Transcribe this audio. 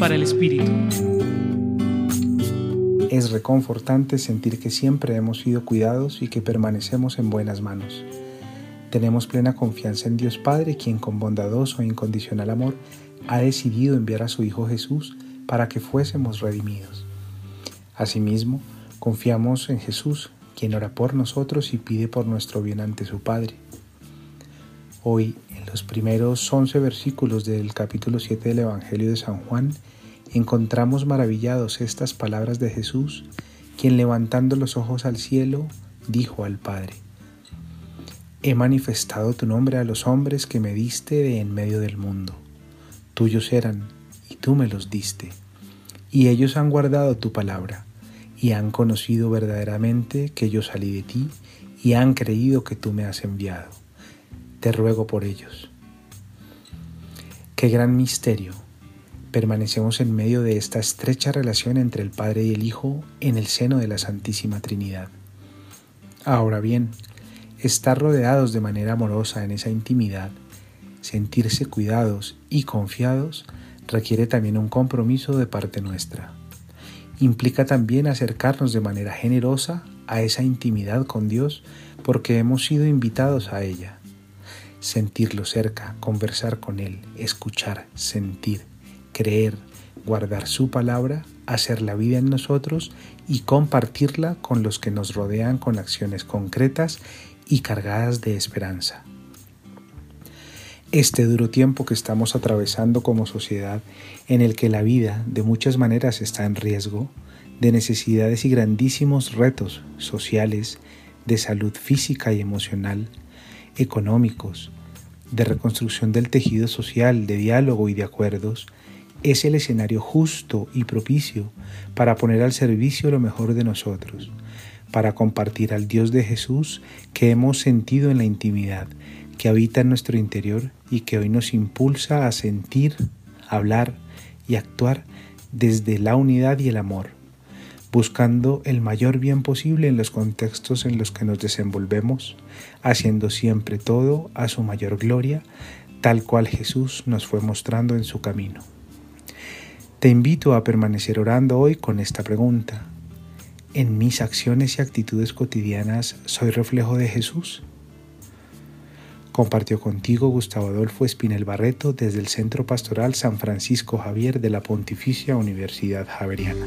para el Espíritu. Es reconfortante sentir que siempre hemos sido cuidados y que permanecemos en buenas manos. Tenemos plena confianza en Dios Padre, quien con bondadoso e incondicional amor ha decidido enviar a su Hijo Jesús para que fuésemos redimidos. Asimismo, confiamos en Jesús, quien ora por nosotros y pide por nuestro bien ante su Padre. Hoy, en los primeros 11 versículos del capítulo 7 del Evangelio de San Juan, encontramos maravillados estas palabras de Jesús, quien levantando los ojos al cielo, dijo al Padre, He manifestado tu nombre a los hombres que me diste de en medio del mundo. Tuyos eran, y tú me los diste. Y ellos han guardado tu palabra, y han conocido verdaderamente que yo salí de ti, y han creído que tú me has enviado te ruego por ellos. Qué gran misterio. Permanecemos en medio de esta estrecha relación entre el Padre y el Hijo en el seno de la Santísima Trinidad. Ahora bien, estar rodeados de manera amorosa en esa intimidad, sentirse cuidados y confiados, requiere también un compromiso de parte nuestra. Implica también acercarnos de manera generosa a esa intimidad con Dios porque hemos sido invitados a ella sentirlo cerca, conversar con Él, escuchar, sentir, creer, guardar su palabra, hacer la vida en nosotros y compartirla con los que nos rodean con acciones concretas y cargadas de esperanza. Este duro tiempo que estamos atravesando como sociedad, en el que la vida de muchas maneras está en riesgo, de necesidades y grandísimos retos sociales, de salud física y emocional, económicos, de reconstrucción del tejido social, de diálogo y de acuerdos, es el escenario justo y propicio para poner al servicio lo mejor de nosotros, para compartir al Dios de Jesús que hemos sentido en la intimidad, que habita en nuestro interior y que hoy nos impulsa a sentir, hablar y actuar desde la unidad y el amor buscando el mayor bien posible en los contextos en los que nos desenvolvemos, haciendo siempre todo a su mayor gloria, tal cual Jesús nos fue mostrando en su camino. Te invito a permanecer orando hoy con esta pregunta. ¿En mis acciones y actitudes cotidianas soy reflejo de Jesús? Compartió contigo Gustavo Adolfo Espinel Barreto desde el Centro Pastoral San Francisco Javier de la Pontificia Universidad Javeriana.